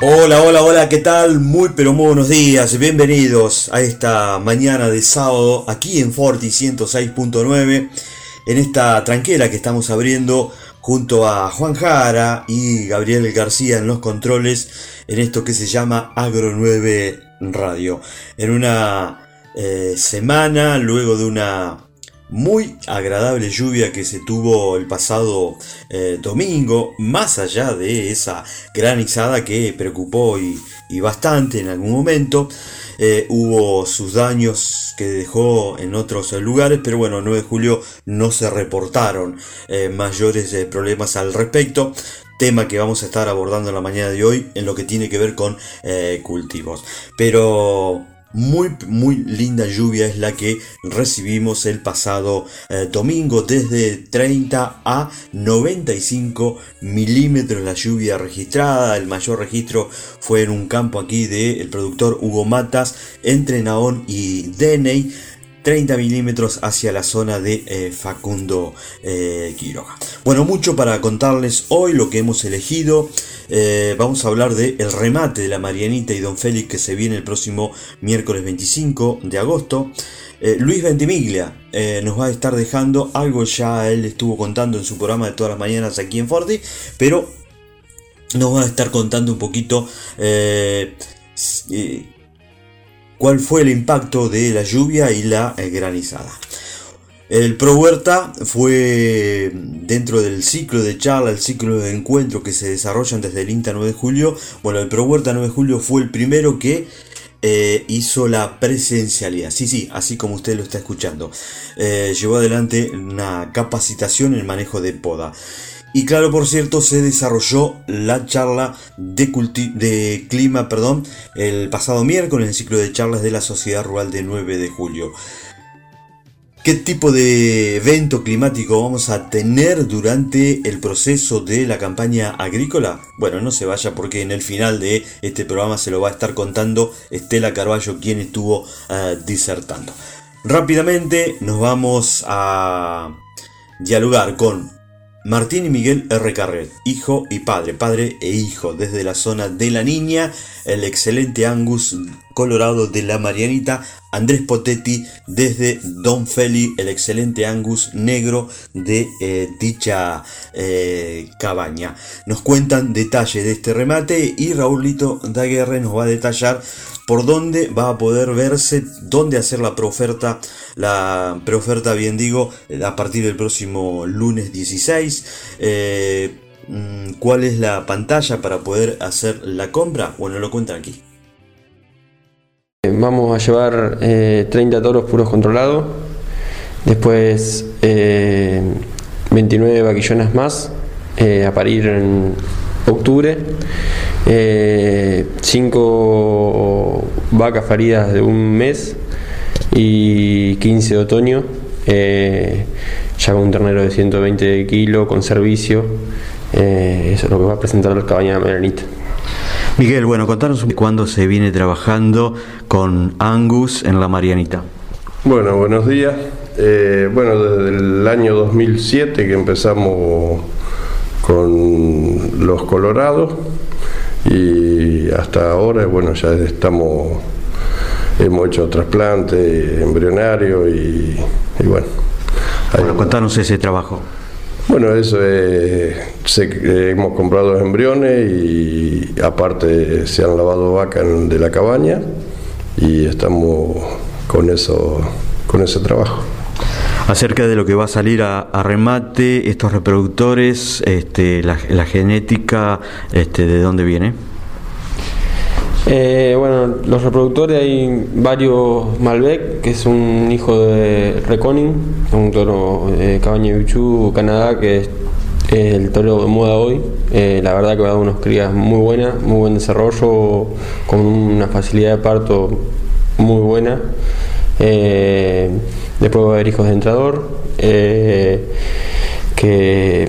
Hola, hola, hola, ¿qué tal? Muy pero muy buenos días, bienvenidos a esta mañana de sábado aquí en Forti 106.9, en esta tranquera que estamos abriendo junto a Juan Jara y Gabriel García en los controles en esto que se llama Agro 9 Radio. En una eh, semana, luego de una muy agradable lluvia que se tuvo el pasado eh, domingo, más allá de esa granizada que preocupó y, bastante en algún momento. Eh, hubo sus daños que dejó en otros lugares, pero bueno, 9 de julio no se reportaron eh, mayores problemas al respecto tema que vamos a estar abordando en la mañana de hoy en lo que tiene que ver con cultivos. Pero muy, muy linda lluvia es la que recibimos el pasado eh, domingo, desde 30 a 95 milímetros la lluvia registrada. El mayor registro fue en un campo aquí del productor Hugo Matas entre Naón y Deney. 30 milímetros hacia la zona de eh, Facundo eh, Quiroga. Bueno, mucho para contarles hoy lo que hemos elegido. Eh, vamos a hablar del el remate de la Marianita y Don Félix que se viene el próximo miércoles 25 de agosto. Luis Ventimiglia nos va a estar dejando algo ya él estuvo contando en su programa de todas las mañanas aquí en Forti, pero nos va a estar contando un poquito cuál fue el impacto de la lluvia y la eh, granizada. El Pro Huerta fue dentro del ciclo de charla, el ciclo de encuentro que se desarrollan desde el INTA 9 de julio. Bueno, el Pro Huerta 9 de julio fue el primero que eh, hizo la presencialidad. Sí, sí, así como usted lo está escuchando. Eh, llevó adelante una capacitación en el manejo de poda. Y claro, por cierto, se desarrolló la charla de, de, clima perdón, el pasado miércoles en el ciclo de charlas de la Sociedad Rural de 9 de julio. ¿Qué tipo de evento climático vamos a tener durante el proceso de la campaña agrícola? Bueno, no se vaya porque en el final de este programa se lo va a estar contando Estela Carballo, quien estuvo eh, disertando. Rápidamente nos vamos a dialogar con Martín y Miguel R. Carret, hijo y padre, padre e hijo, desde la zona de la niña, el excelente Angus Colorado de la Marianita, Andrés Potetti desde Don Feli, el excelente Angus negro de eh, dicha eh, cabaña. Nos cuentan detalles de este remate y Raulito Daguerre nos va a detallar por dónde va a poder verse, dónde hacer la preoferta, la preoferta, bien digo, a partir del próximo lunes 16. Eh, mm, ¿Cuál es la pantalla para poder hacer la compra? Bueno, lo cuentan aquí. Vamos a llevar 30 eh, toros puros controlados, después 29 eh, vaquillonas más a parir en octubre. 5 eh, vacas paridas de un mes y 15 de otoño, eh, ya con un ternero de 120 kilos, con servicio. Eh, eso es lo que va a presentar la cabaña de Miguel, bueno, contanos cuándo se viene trabajando con Angus en la Marianita. Bueno, buenos días. bueno, desde el año 2007 que empezamos con los colorados, y hasta ahora, bueno, ya estamos, hemos hecho trasplante embrionario y, bueno. Bueno, contanos ese trabajo. Bueno, eso es, hemos comprado embriones y aparte se han lavado vacas de la cabaña y estamos con eso, con ese trabajo acerca de lo que va a salir a, remate, estos reproductores, este, la, genética, este, ¿de dónde viene? Eh, bueno, los reproductores hay varios Malbec, que es un hijo de Reconing, un toro de Cabaña Bichú, Canadá, que es el toro de moda hoy. Eh, la verdad que va a dar unos crías muy buenas, muy buen desarrollo, con una facilidad de parto muy buena. Eh, después va a haber hijos de entrador, eh, que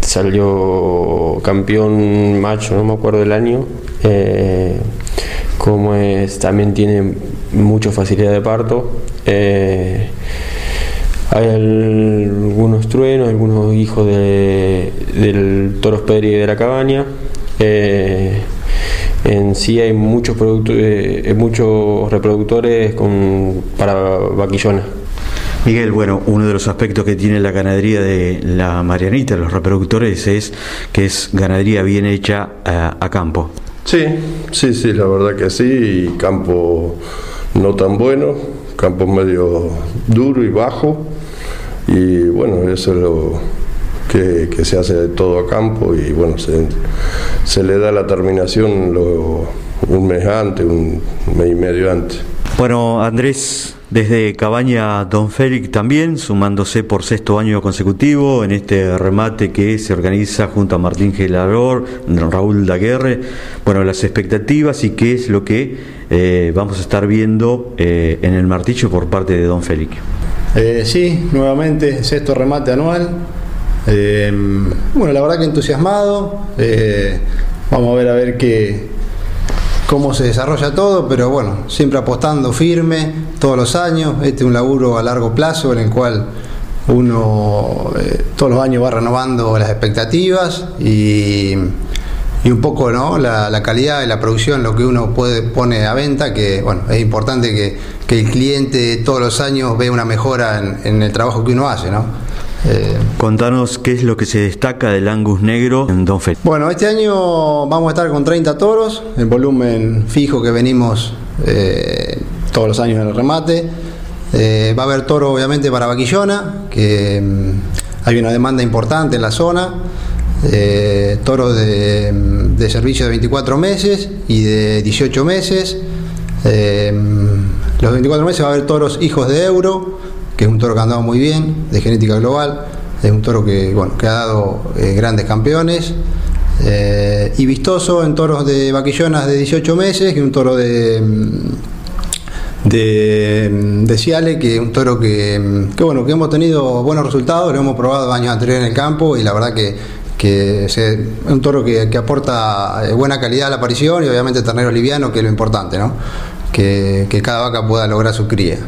salió campeón macho, no me acuerdo el año. Eh, como es, también tiene mucha facilidad de parto. hay algunos truenos, algunos hijos de, del toros Peri de la cabaña. En sí hay muchos, eh, muchos reproductores con, para vaquillones. Miguel, bueno, uno de los aspectos que tiene la ganadería de la Marianita, los reproductores, es que es ganadería bien hecha a, campo. Sí, sí, sí, la verdad que sí, campo no tan bueno, campo medio duro y bajo, y bueno, eso es lo que, se hace de todo campo y bueno, se, le da la terminación un mes antes, un mes y medio antes. Bueno, Andrés, desde Cabaña Don Félix también, sumándose por sexto año consecutivo en este remate que se organiza junto a Martín Gelador, Raúl Daguerre. Bueno, las expectativas y qué es lo que eh, vamos a estar viendo eh, en el martillo por parte de Don Félix. Eh, sí, nuevamente sexto remate anual. bueno, la verdad que entusiasmado. vamos a ver a ver qué cómo se desarrolla todo, pero bueno, siempre apostando firme todos los años. Este es un laburo a largo plazo en el cual uno eh, todos los años va renovando las expectativas y, un poco ¿no? La, calidad de la producción, lo que uno puede pone a venta, que bueno, es importante que, el cliente todos los años vea una mejora en, en el trabajo que uno hace, ¿no? Eh, Contanos qué es lo que se destaca del Angus negro en Don Bueno, este año vamos a estar con 30 toros, el volumen fijo que venimos eh, todos los años en el remate. Eh, va a haber toro obviamente para Vaquillona, que mm, hay una demanda importante en la zona. toro de, de, servicio de 24 meses y de 18 meses. los 24 meses va a haber toros hijos de euro que es un toro que ha andado muy bien, de genética global, es un toro que, bueno, que ha dado eh, grandes campeones. Eh, y vistoso en toros de vaquillonas de 18 meses, que es un toro de, mm, mm, de Ciale, que es un toro que, mm, que, bueno, que hemos tenido buenos resultados, lo hemos probado años anteriores en el campo y la verdad que, que es un toro que, aporta eh, buena calidad a la aparición y obviamente ternero liviano, que es lo importante, ¿no? que, que cada vaca pueda lograr su cría.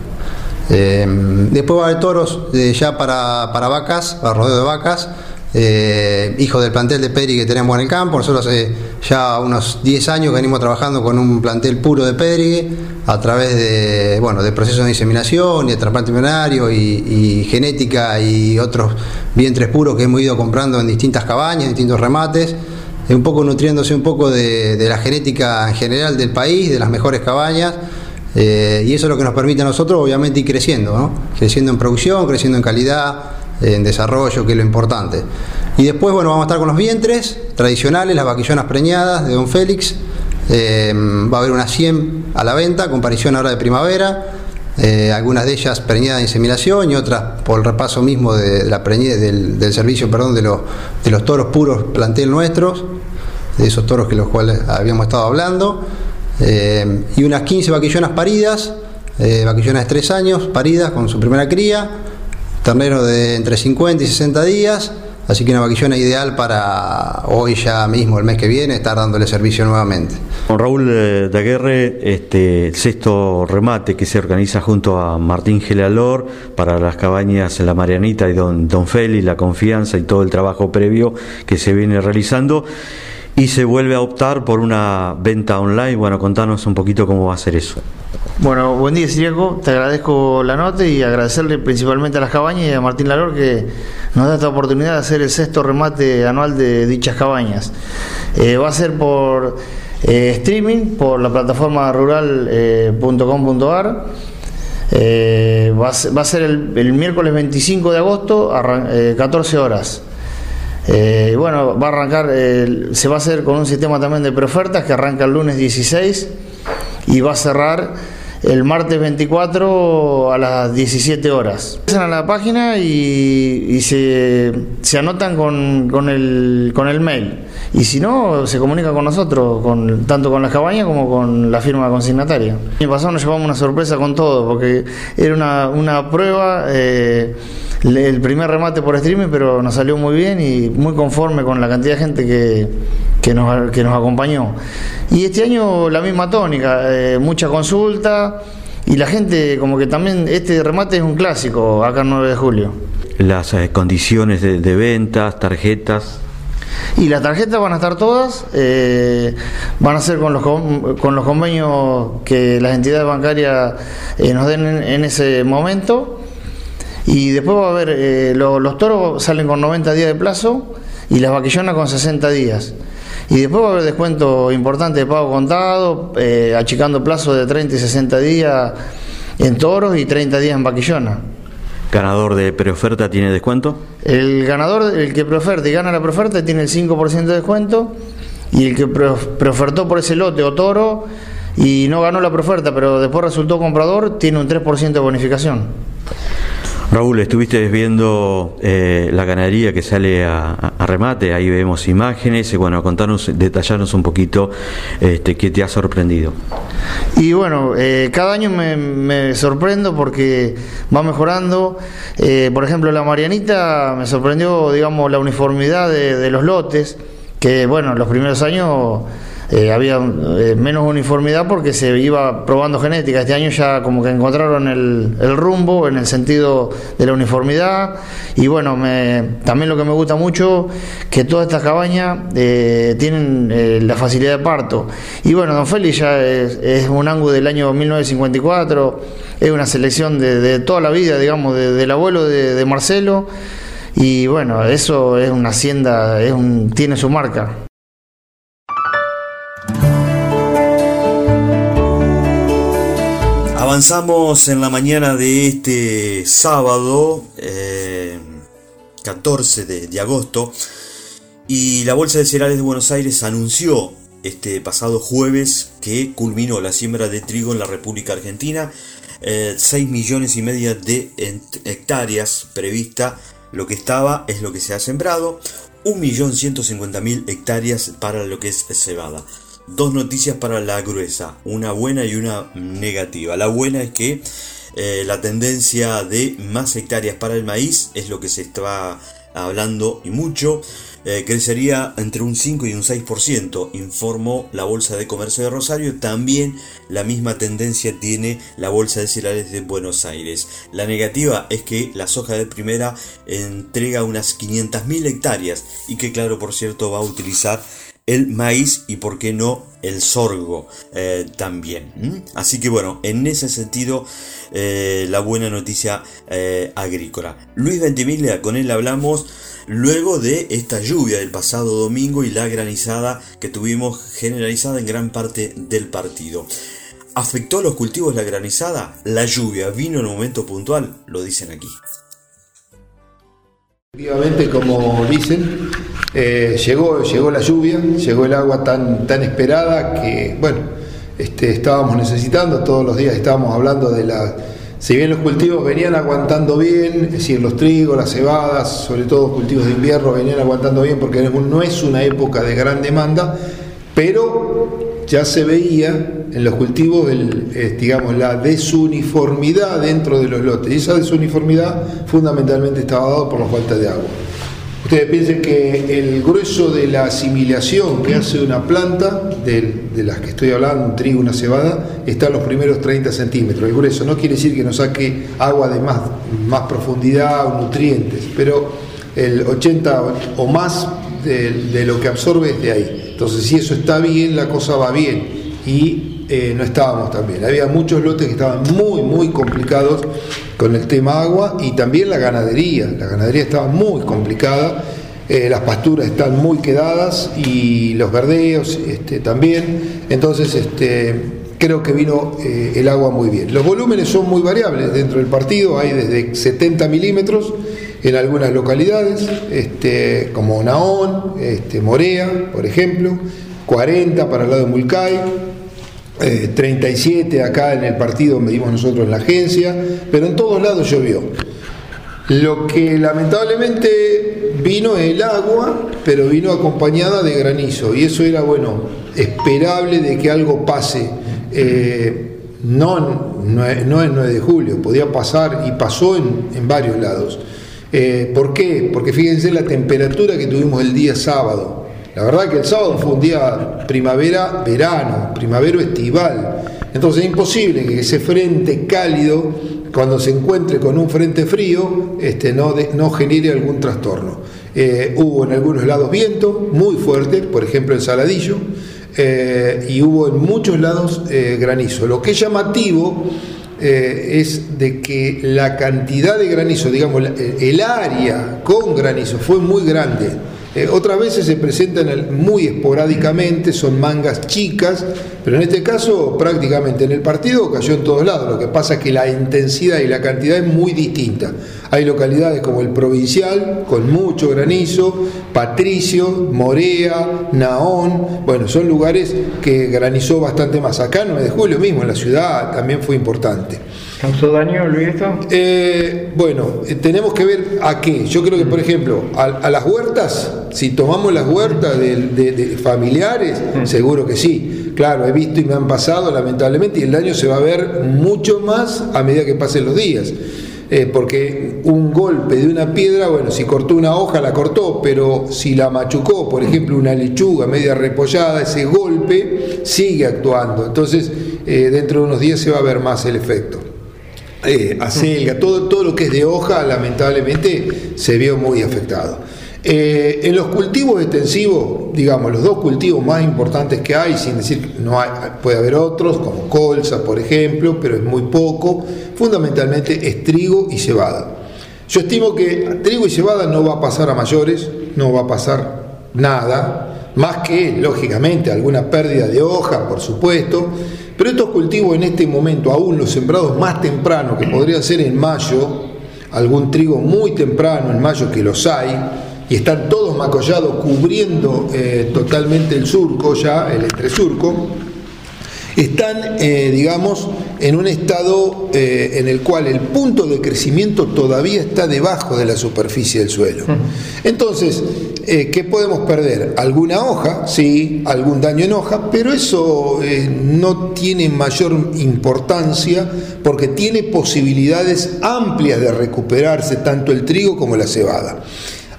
Eh, después va a toros eh, ya para, para, vacas, para rodeo de vacas, eh, hijo del plantel de Peri que tenemos en el campo. Nosotros hace ya unos 10 años venimos trabajando con un plantel puro de Peri a través de, bueno, de procesos de inseminación y de trasplante embrionario y, genética y otros vientres puros que hemos ido comprando en distintas cabañas, en distintos remates. Un poco nutriéndose un poco de, de la genética en general del país, de las mejores cabañas. Eh, y eso es lo que nos permite a nosotros, obviamente, ir creciendo, ¿no? creciendo en producción, creciendo en calidad, en desarrollo, que es lo importante. Y después, bueno, vamos a estar con los vientres tradicionales, las vaquillonas preñadas de Don Félix. Eh, va a haber unas 100 a la venta, con parición ahora de primavera. Eh, algunas de ellas preñadas de inseminación y otras por el repaso mismo del, servicio perdón, de, los, de los toros puros plantel nuestros, de esos toros que los cuales habíamos estado hablando. Eh, y unas 15 vaquillonas paridas, eh, vaquillonas de 3 años, paridas con su primera cría, ternero de entre 50 y 60 días, así que una vaquillona ideal para hoy ya mismo, el mes que viene, estar dándole servicio nuevamente. Con Raúl eh, Daguerre, este sexto remate que se organiza junto a Martín Gelalor para las cabañas La Marianita y Don, Don Feli, la confianza y todo el trabajo previo que se viene realizando y se vuelve a optar por una venta online. Bueno, contanos un poquito cómo va a ser eso. Bueno, buen día Siriaco, te agradezco la nota y agradecerle principalmente a las cabañas y a Martín Lalor que nos da esta oportunidad de hacer el sexto remate anual de dichas cabañas. Eh, va a ser por eh, streaming, por la plataforma rural.com.ar. Eh, va, a ser el, el, miércoles 25 de agosto a 14 horas. Eh, bueno, va a arrancar, se va a hacer con un sistema también de preofertas que arranca el lunes 16 y va a cerrar el martes 24 a las 17 horas. Pasan a la página y, se, anotan con, el, con el mail. Y si no, se comunica con nosotros, con, tanto con la cabaña como con la firma consignataria. El año pasado nos llevamos una sorpresa con todo, porque era una, una prueba. Eh, el primer remate por streaming, pero nos salió muy bien y muy conforme con la cantidad de gente que, que, nos, que nos acompañó. Y este año la misma tónica, eh, mucha consulta y la gente como que también este remate es un clásico acá el 9 de julio. Las eh, condiciones de, ventas, tarjetas. Y las tarjetas van a estar todas, eh, van a ser con los, con los convenios que las entidades bancarias eh, nos den en, ese momento. Y después va a haber, eh, los toros salen con 90 días de plazo y las vaquillonas con 60 días. Y después va a haber descuento importante de pago contado, achicando plazo de 30 y 60 días en toros y 30 días en vaquillona. ¿Ganador de preoferta tiene descuento? El ganador, el que preoferta y gana la preoferta tiene el 5% de descuento y el que preofertó por ese lote o toro y no ganó la preoferta pero después resultó comprador tiene un 3% de bonificación. Raúl, estuviste viendo eh, la ganadería que sale a, remate, ahí vemos imágenes, y bueno, contanos, detallarnos un poquito este, qué te ha sorprendido. Y bueno, eh, cada año me, sorprendo porque va mejorando. Eh, por ejemplo, la Marianita me sorprendió, digamos, la uniformidad de, de los lotes, que bueno, los primeros años eh, había eh, menos uniformidad porque se iba probando genética. Este año ya como que encontraron el, rumbo en el sentido de la uniformidad y bueno, también lo que me gusta mucho que todas estas cabañas eh, tienen la facilidad de parto. Y bueno, Don Félix ya es, un ángulo del año 1954, es una selección de, toda la vida, digamos, del abuelo de, Marcelo. Y bueno, eso es una hacienda, es un, tiene su marca. Avanzamos en la mañana de este sábado, 14 eh, de, agosto, y la Bolsa de Cereales de Buenos Aires anunció este pasado jueves que culminó la siembra de trigo en la República Argentina, 6 eh, millones y media de hectáreas prevista, lo que estaba es lo que se ha sembrado, 1.150.000 hectáreas para lo que es cebada dos noticias para la gruesa, una buena y una negativa. La buena es que eh, la tendencia de más hectáreas para el maíz es lo que se está hablando y mucho. Eh, crecería entre un 5 y un 6%, informó la Bolsa de Comercio de Rosario. También la misma tendencia tiene la Bolsa de Cereales de Buenos Aires. La negativa es que la soja de primera entrega unas 500.000 hectáreas y que claro, por cierto, va a utilizar el maíz y por qué no el sorgo eh, también. Así que bueno, en ese sentido eh, la buena noticia eh, agrícola. Luis Ventimiglia, con él hablamos luego de esta lluvia del pasado domingo y la granizada que tuvimos generalizada en gran parte del partido. ¿Afectó los cultivos la granizada? La lluvia vino en un momento puntual, lo dicen aquí. Efectivamente, como dicen, eh, llegó, llegó la lluvia, llegó el agua tan, tan esperada que, bueno, este, estábamos necesitando, todos los días estábamos hablando de la... Si bien los cultivos venían aguantando bien, es decir, los trigos, las cebadas, sobre todo cultivos de invierno, venían aguantando bien porque no es una época de gran demanda, pero ya se veía en los cultivos el, digamos, la desuniformidad dentro de los lotes. Y esa desuniformidad fundamentalmente estaba dada por la falta de agua. Ustedes piensen que el grueso de la asimilación que hace una planta, de, las que estoy hablando, un trigo, una cebada, está en los primeros 30 centímetros. El grueso no quiere decir que no saque agua de más, más profundidad o nutrientes, pero el 80 o más de, de lo que absorbe es de ahí. Entonces, si eso está bien, la cosa va bien. Y eh, no estábamos tan bien. Había muchos lotes que estaban muy, muy complicados con el tema agua y también la ganadería. La ganadería estaba muy complicada. Eh, las pasturas están muy quedadas y los verdeos este, también. Entonces, este, creo que vino eh, el agua muy bien. Los volúmenes son muy variables dentro del partido, hay desde 70 milímetros en algunas localidades, este, como Naón, este, Morea, por ejemplo, 40 para el lado de Mulcay, 37 eh, acá en el partido medimos nosotros en la agencia, pero en todos lados llovió. Lo que lamentablemente vino el agua, pero vino acompañada de granizo, y eso era, bueno, esperable de que algo pase. Eh, no, no, es 9 de julio, podía pasar y pasó en, varios lados. Eh, ¿Por qué? Porque fíjense la temperatura que tuvimos el día sábado. La verdad que el sábado fue un día primavera-verano, primavero estival. Entonces es imposible que ese frente cálido cuando se encuentre con un frente frío este, no, no genere algún trastorno. Eh, hubo en algunos lados viento muy fuerte, por ejemplo en Saladillo, eh, y hubo en muchos lados eh, granizo. Lo que es llamativo es de que la cantidad de granizo, digamos, el área con granizo fue muy grande. Eh, otras veces se presentan muy esporádicamente, son mangas chicas, pero en este caso prácticamente en el partido cayó en todos lados. Lo que pasa es que la intensidad y la cantidad es muy distinta. Hay localidades como el Provincial, con mucho granizo, Patricio, Morea, Naón, bueno, son lugares que granizó bastante más. Acá no me dejó lo mismo, en la ciudad también fue importante. ¿Causó daño, Luis, esto? Eh, bueno, eh, tenemos que ver a qué. Yo creo que, por ejemplo, a, las huertas, si tomamos las huertas de, familiares, mm. seguro que sí. Claro, he visto y me han pasado, lamentablemente, y el daño se va a ver mucho más a medida que pasen los días. Eh, porque un golpe de una piedra, bueno, si cortó una hoja la cortó, pero si la machucó, por ejemplo, una lechuga media repollada, ese golpe sigue actuando. Entonces, dentro de unos días se va a ver más el efecto eh, acelga, todo, todo lo que es de hoja, lamentablemente se vio muy afectado. Eh, en los cultivos extensivos, digamos, los dos cultivos más importantes que hay, sin decir no hay, puede haber otros, como colza, por ejemplo, pero es muy poco, fundamentalmente es trigo y cebada. Yo estimo que trigo y cebada no va a pasar a mayores, no va a pasar nada, más que, lógicamente, alguna pérdida de hoja, por supuesto, pero estos cultivos en este momento, aún los sembrados más tempranos, que podrían ser en mayo, algún trigo muy temprano en mayo que los hay, y están todos macollados cubriendo eh, totalmente el surco ya, el entresurco, están, eh, digamos, en un estado eh, en el cual el punto de crecimiento todavía está debajo de la superficie del suelo. Entonces, eh, ¿qué podemos perder? ¿Alguna hoja? Sí, algún daño en hoja, pero eso no tiene mayor importancia porque tiene posibilidades amplias de recuperarse tanto el trigo como la cebada.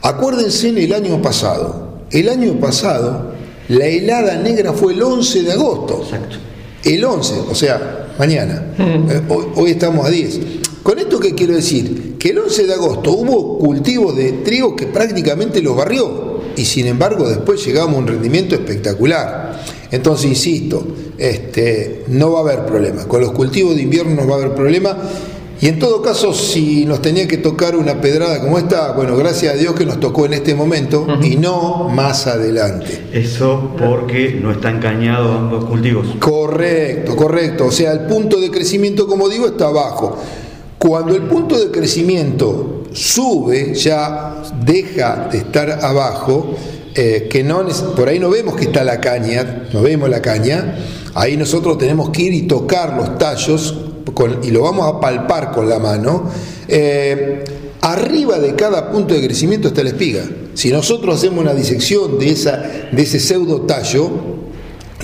Acuérdense en el año pasado, el año pasado la helada negra fue el 11 de agosto. Exacto el 11, o sea, mañana. Eh, hoy, estamos a 10. Qué quiero decir? Que el 11 de agosto hubo cultivos de trigo que prácticamente los barrió y sin embargo después llegamos a un rendimiento espectacular. Entonces, insisto, este, no va a haber problema. Con los cultivos de invierno no va a haber problema y en todo caso, si nos tenía que tocar una pedrada como esta, bueno, gracias a Dios que nos tocó en este momento y no más adelante. Eso porque no están cañados ambos cultivos. Correcto, correcto. O sea, el punto de crecimiento, como digo, está bajo. Cuando el punto de crecimiento sube, ya deja de estar abajo, eh, que no por ahí no vemos que está la caña, no vemos la caña, ahí nosotros tenemos que ir y tocar los tallos y lo vamos a palpar con la mano, eh, arriba de cada punto de crecimiento está la espiga. Si nosotros hacemos una disección de, esa, de ese pseudo tallo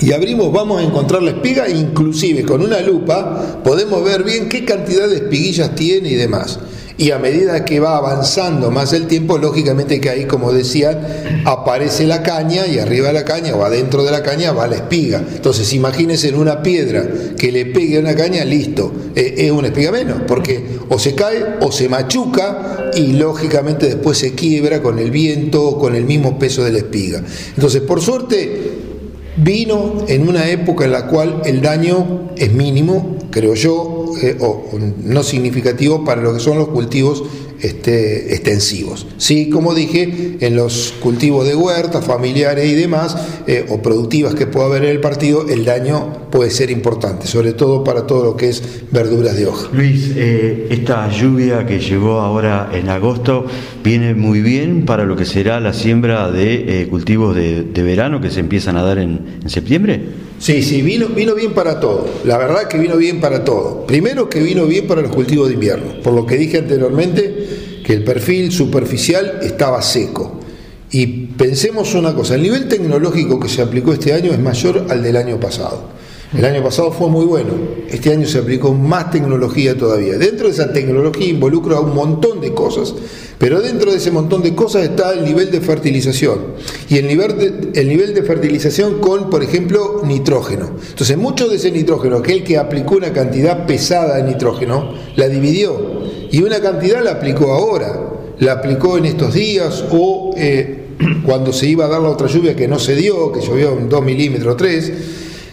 y abrimos, vamos a encontrar la espiga, inclusive con una lupa podemos ver bien qué cantidad de espiguillas tiene y demás y a medida que va avanzando más el tiempo, lógicamente que ahí, como decían, aparece la caña y arriba de la caña o adentro de la caña va la espiga. Entonces, imagínense en una piedra que le pegue a una caña, listo, eh, es una espiga menos, porque o se cae o se machuca y lógicamente después se quiebra con el viento o con el mismo peso de la espiga. Entonces, por suerte, vino en una época en la cual el daño es mínimo, creo yo, eh, o, no significativo para lo que son los cultivos este, extensivos. Sí, como dije, en los cultivos de huertas, familiares y demás, eh, o productivas que pueda haber en el partido, el daño puede ser importante, sobre todo para todo lo que es verduras de hoja. Luis, eh, esta lluvia que llegó ahora en agosto viene muy bien para lo que será la siembra de cultivos de, verano que se empiezan a dar en septiembre. Sí, sí, vino, vino bien para todo. La verdad que vino bien para todo. Primero que vino bien para los cultivos de invierno, por lo que dije anteriormente, que el perfil superficial estaba seco. Y pensemos una cosa, el nivel tecnológico que se aplicó este año es mayor al del año pasado. El año pasado fue muy bueno, este año se aplicó más tecnología todavía. Dentro de esa tecnología involucra un montón de cosas, pero dentro de ese montón de cosas está el nivel de fertilización. Y el nivel de, el nivel de fertilización con, por ejemplo, nitrógeno. Entonces, mucho de ese nitrógeno, aquel que aplicó una cantidad pesada de nitrógeno, la dividió. Y una cantidad la aplicó ahora, la aplicó en estos días o eh, cuando se iba a dar la otra lluvia que no se dio, que llovió en 2 milímetros, 3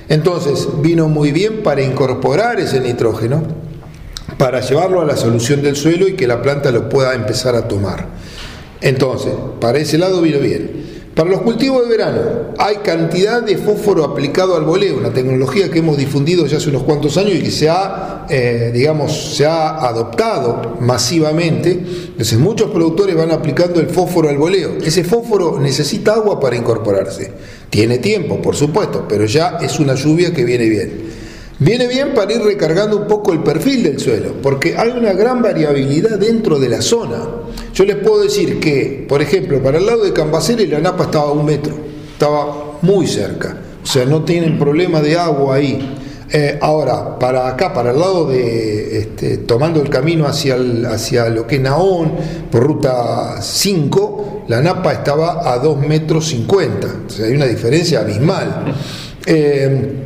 entonces vino muy bien para incorporar ese nitrógeno, para llevarlo a la solución del suelo y que la planta lo pueda empezar a tomar. Entonces, para ese lado vino bien. Para los cultivos de verano hay cantidad de fósforo aplicado al boleo, una tecnología que hemos difundido ya hace unos cuantos años y que se ha, eh, digamos, se ha adoptado masivamente. Entonces muchos productores van aplicando el fósforo al boleo. Ese fósforo necesita agua para incorporarse. Tiene tiempo, por supuesto, pero ya es una lluvia que viene bien. Viene bien para ir recargando un poco el perfil del suelo, porque hay una gran variabilidad dentro de la zona. Yo les puedo decir que, por ejemplo, para el lado de Cambaceres la napa estaba a un metro, estaba muy cerca, o sea, no tienen problema de agua ahí. Eh, ahora, para acá, para el lado de, este, tomando el camino hacia, hacia lo que es Naón, por ruta 5, la napa estaba a 2 metros 50, o sea, hay una diferencia abismal. Eh,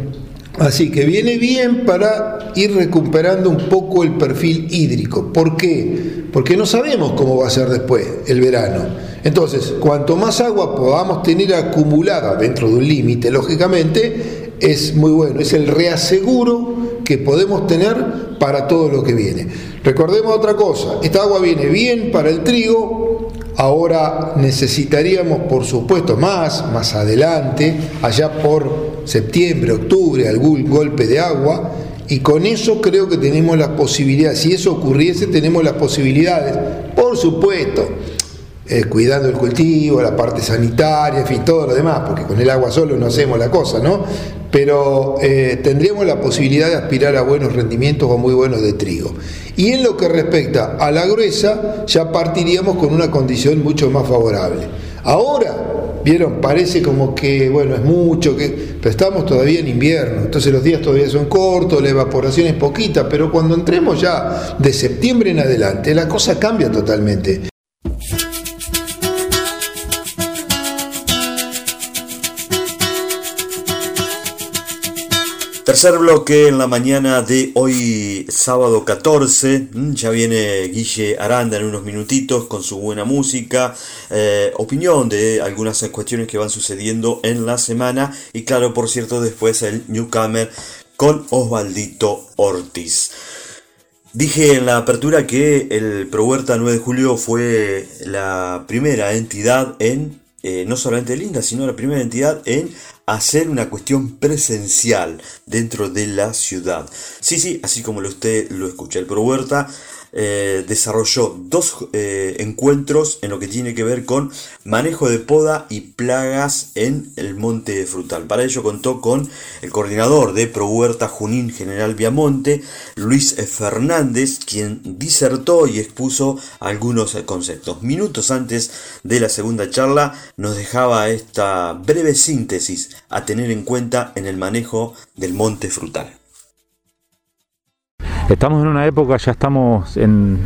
Así que viene bien para ir recuperando un poco el perfil hídrico. ¿Por qué? Porque no sabemos cómo va a ser después el verano. Entonces, cuanto más agua podamos tener acumulada dentro de un límite, lógicamente, es muy bueno. Es el reaseguro que podemos tener para todo lo que viene. Recordemos otra cosa, esta agua viene bien para el trigo, ahora necesitaríamos, por supuesto, más, más adelante, allá por septiembre, octubre, algún golpe de agua, y con eso creo que tenemos las posibilidades, si eso ocurriese, tenemos las posibilidades, por supuesto, eh, cuidando el cultivo, la parte sanitaria, en fin, todo lo demás, porque con el agua solo no hacemos la cosa, ¿no? Pero eh, tendríamos la posibilidad de aspirar a buenos rendimientos o muy buenos de trigo. Y en lo que respecta a la gruesa, ya partiríamos con una condición mucho más favorable. Ahora, ¿Vieron? Parece como que, bueno, es mucho, que, pero estamos todavía en invierno, entonces los días todavía son cortos, la evaporación es poquita, pero cuando entremos ya de septiembre en adelante, la cosa cambia totalmente. Tercer bloque en la mañana de hoy, sábado 14. Mm, ya viene Guille Aranda en unos minutitos con su buena música, eh, opinión de algunas cuestiones que van sucediendo en la semana. Y claro, por cierto, después el Newcomer con Osvaldito Ortiz. Dije en la apertura que el Pro Huerta 9 de julio fue la primera entidad en, eh, no solamente linda, sino la primera entidad en hacer una cuestión presencial dentro de la ciudad. Sí, sí, así como usted lo escucha. El Pro Huerta eh, desarrolló dos eh, encuentros en lo que tiene que ver con manejo de poda y plagas en el monte frutal. Para ello contó con el coordinador de Pro Huerta Junín General Viamonte, Luis Fernández, quien disertó y expuso algunos conceptos. Minutos antes de la segunda charla nos dejaba esta breve síntesis a tener en cuenta en el manejo del monte frutal. Estamos en una época, ya estamos en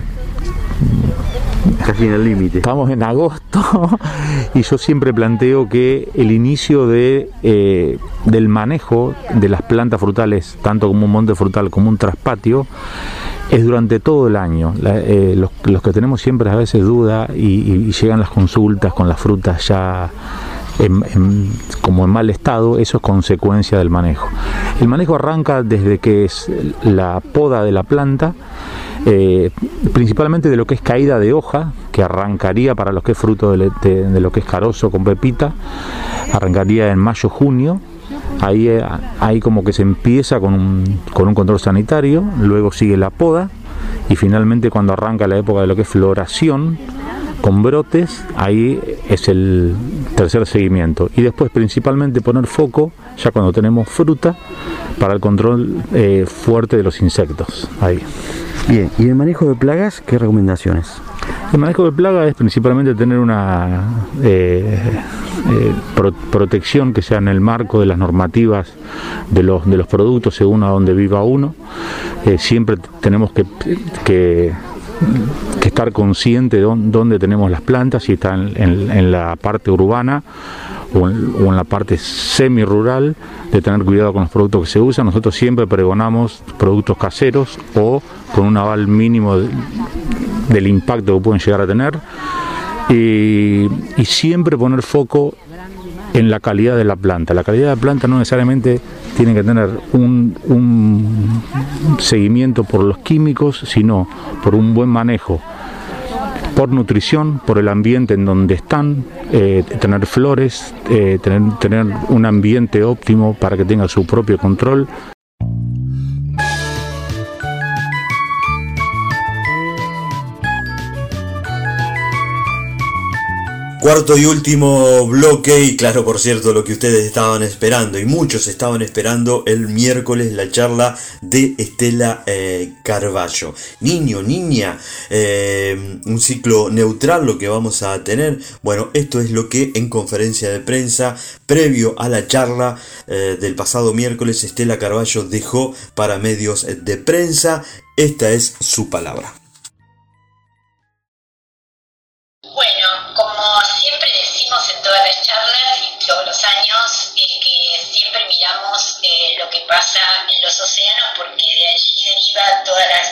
casi en el límite. Estamos en agosto y yo siempre planteo que el inicio de, eh, del manejo de las plantas frutales, tanto como un monte frutal como un traspatio, es durante todo el año. Eh, los, que tenemos siempre a veces duda y llegan las consultas con las frutas ya como en mal estado, eso es consecuencia del manejo. El manejo arranca desde que es la poda de la planta, eh, principalmente de lo que es caída de hoja, que arrancaría para los que es fruto de, lo que es carozo con pepita, arrancaría en mayo-junio, ahí, eh, ahí como que se empieza con un, con un control sanitario, luego sigue la poda y finalmente cuando arranca la época de lo que es floración, con brotes, ahí es el tercer seguimiento. Y después principalmente poner foco, ya cuando tenemos fruta, para el control eh, fuerte de los insectos. Ahí. Bien, ¿y el manejo de plagas qué recomendaciones? El manejo de plaga es principalmente tener una eh, eh, protección que sea en el marco de las normativas de los, de los productos según a donde viva uno. Eh, siempre tenemos que, que, estar consciente de dónde tenemos las plantas, si están en, la parte urbana o en, la parte semi-rural, de tener cuidado con los productos que se usan. Nosotros siempre pregonamos productos caseros o con un aval mínimo del impacto que pueden llegar a tener y, siempre poner foco en la calidad de la planta. La calidad de la planta no necesariamente tiene que tener un, seguimiento por los químicos, sino por un buen manejo, por nutrición, por el ambiente en donde están, eh, tener flores, eh, tener un ambiente óptimo para que tenga su propio control. Cuarto y último bloque, y claro, por cierto, lo que ustedes estaban esperando, y muchos estaban esperando el miércoles la charla de Estela eh, Carballo. Niño, niña, eh, un ciclo neutral lo que vamos a tener. Bueno, esto es lo que en conferencia de prensa, previo a la charla eh, del pasado miércoles, Estela Carballo dejó para medios de prensa. Esta es su palabra. Todas las charlas y todos los años es que siempre miramos eh, lo que pasa en los océanos porque de allí deriva todas las,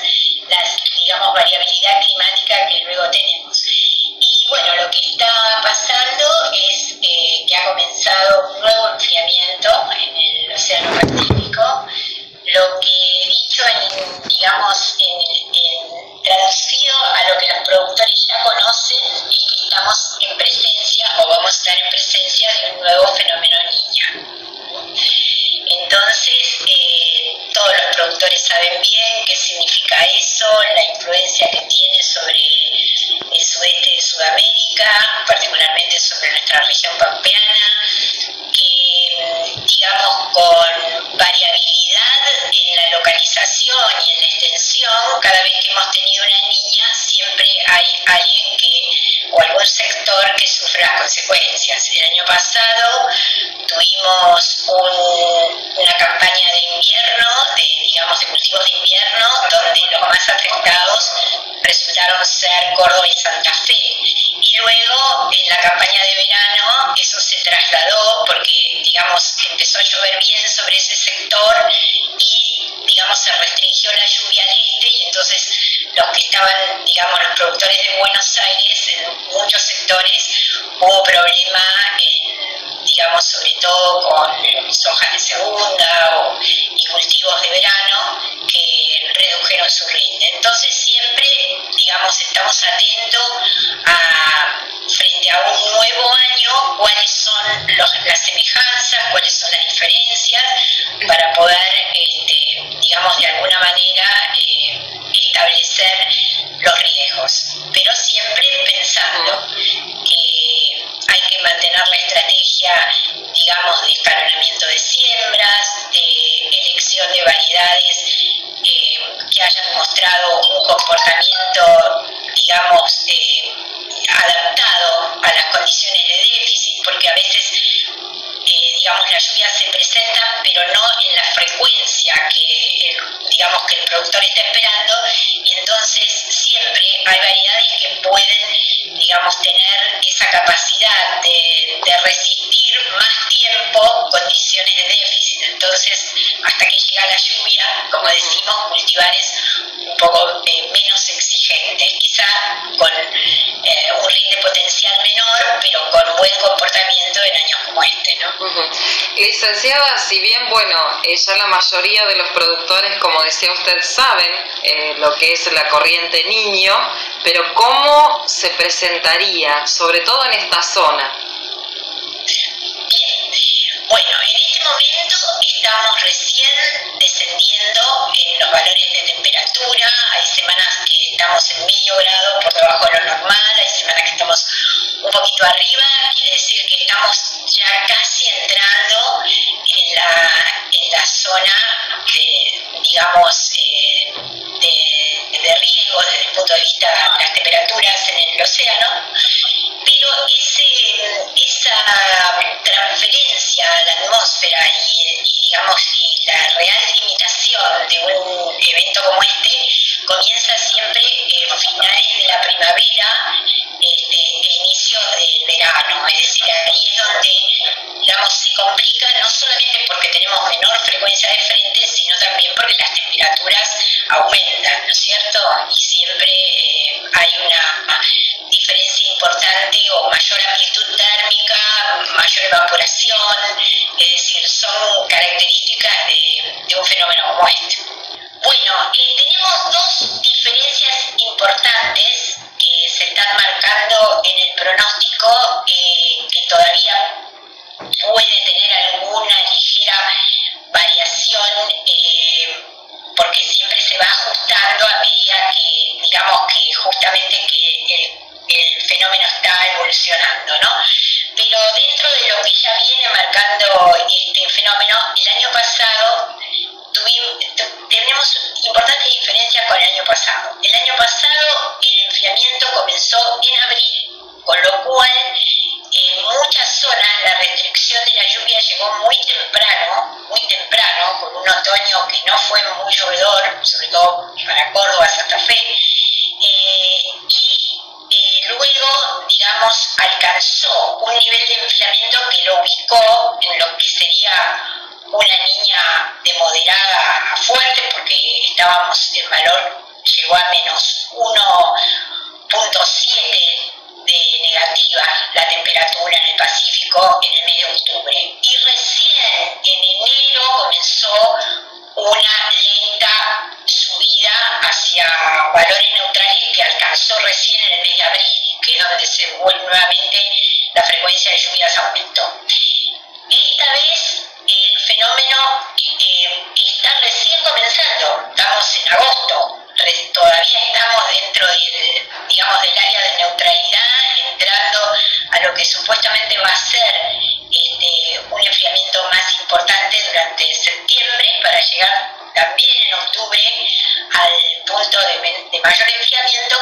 ser Córdoba y Santa Fe. Y luego, en la campaña de verano, eso se trasladó porque, digamos, empezó a llover bien sobre ese sector y, digamos, se restringió la lluvia al este y entonces los que estaban, digamos, los productores de Buenos Aires, que Licenciada, si bien, bueno, eh, ya la mayoría de los productores, como decía usted, saben lo que es la corriente niño, pero ¿cómo se presentaría, sobre todo en esta zona? Bueno, en este momento estamos recién descendiendo en los valores de temperatura. Hay semanas que estamos en medio grado por debajo de lo normal, hay semanas que estamos un poquito arriba. Quiere decir que estamos ya casi zona, digamos, eh, de, riesgo desde el punto de vista de las temperaturas en el océano, pero esa transferencia a la atmósfera y digamos,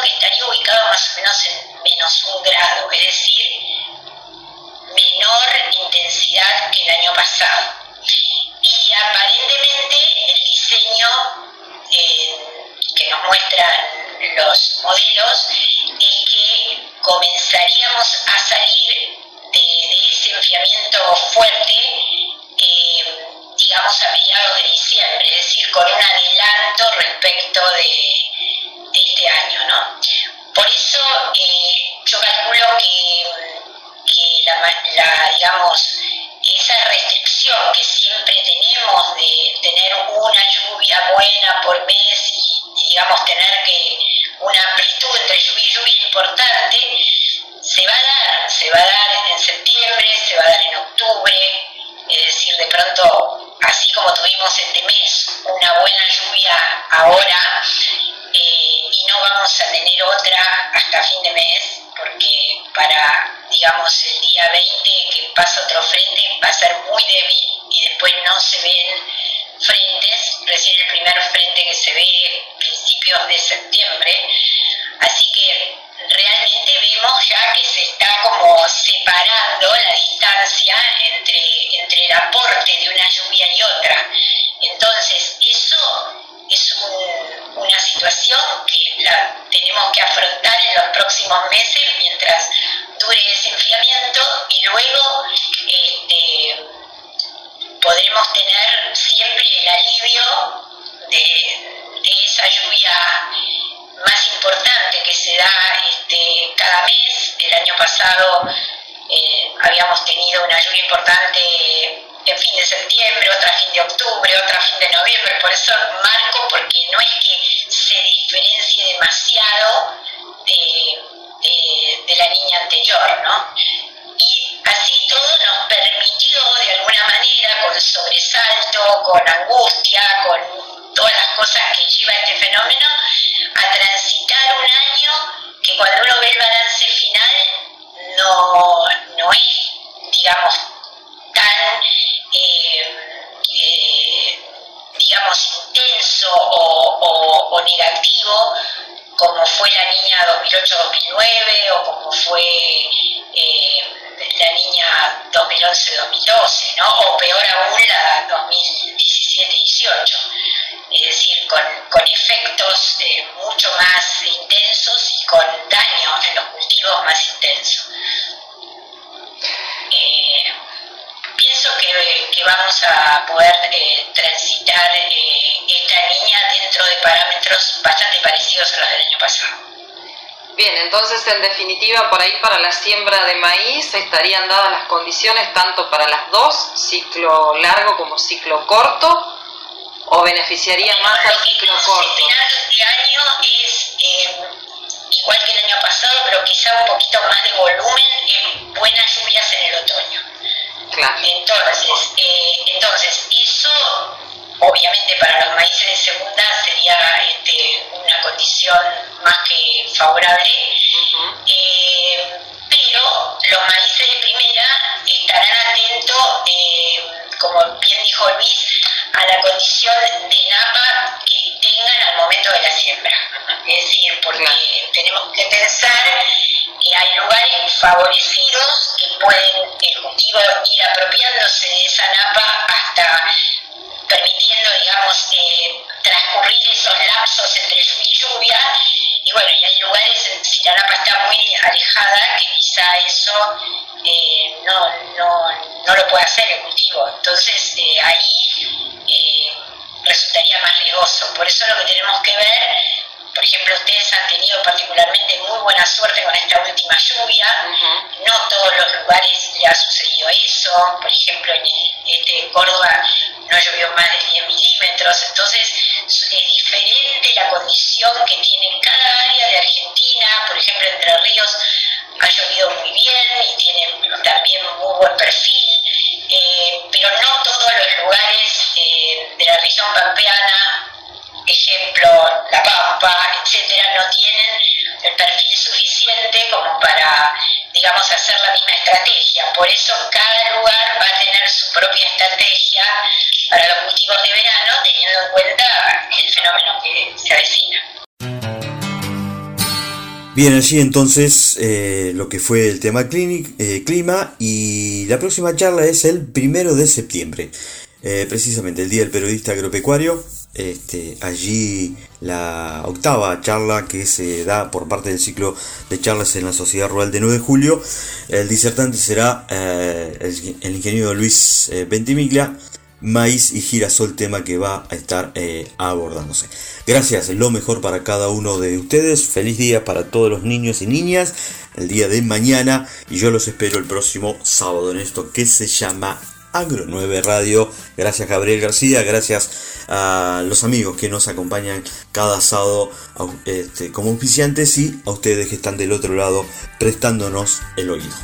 que estaría ubicado más o menos en menos un grado, es decir, menor intensidad que el año pasado. Y aparentemente el diseño eh, que nos muestran los modelos que se ve principios de septiembre. Así que realmente vemos ya que se está como separando la distancia entre, entre el aporte de una lluvia y otra. Entonces, eso es una situación que la tenemos que afrontar en los próximos meses o negativo, como fue la niña 2008-2009 o como fue eh, la niña 2011-2012, ¿no? o peor aún la 2017-18. Parámetros bastante parecidos a los del año pasado. Bien, entonces en definitiva por ahí para la siembra de maíz estarían dadas las condiciones tanto para las dos, ciclo largo como ciclo corto, o beneficiaría más al ciclo corto. Este año es eh, igual que el año pasado, pero quizá un poquito más de volumen en buenas lluvias en el otoño. Claro. Entonces, eh, entonces eso obviamente para los maíces de segunda más que favorable, el perfil suficiente como para, digamos, hacer la misma estrategia. Por eso cada lugar va a tener su propia estrategia para los cultivos de verano, teniendo en cuenta el fenómeno que se avecina. Bien, allí entonces eh, lo que fue el tema eh, clima y la próxima charla es el primero de septiembre, eh, precisamente el Día del Periodista Agropecuario. Este, allí la octava charla que se da por parte del ciclo de charlas en la Sociedad Rural de 9 de julio. El disertante será eh, el, ingeniero Luis eh, Ventimiglia, maíz y girasol, tema que va a estar eh, abordándose. Gracias, lo mejor para cada uno de ustedes. Feliz día para todos los niños y niñas el día de mañana y yo los espero el próximo sábado en esto que se llama Agro 9 Radio. Gracias Gabriel García, gracias a los amigos que nos acompañan cada sábado este, como oficiantes y a ustedes que están del otro lado prestándonos el oído.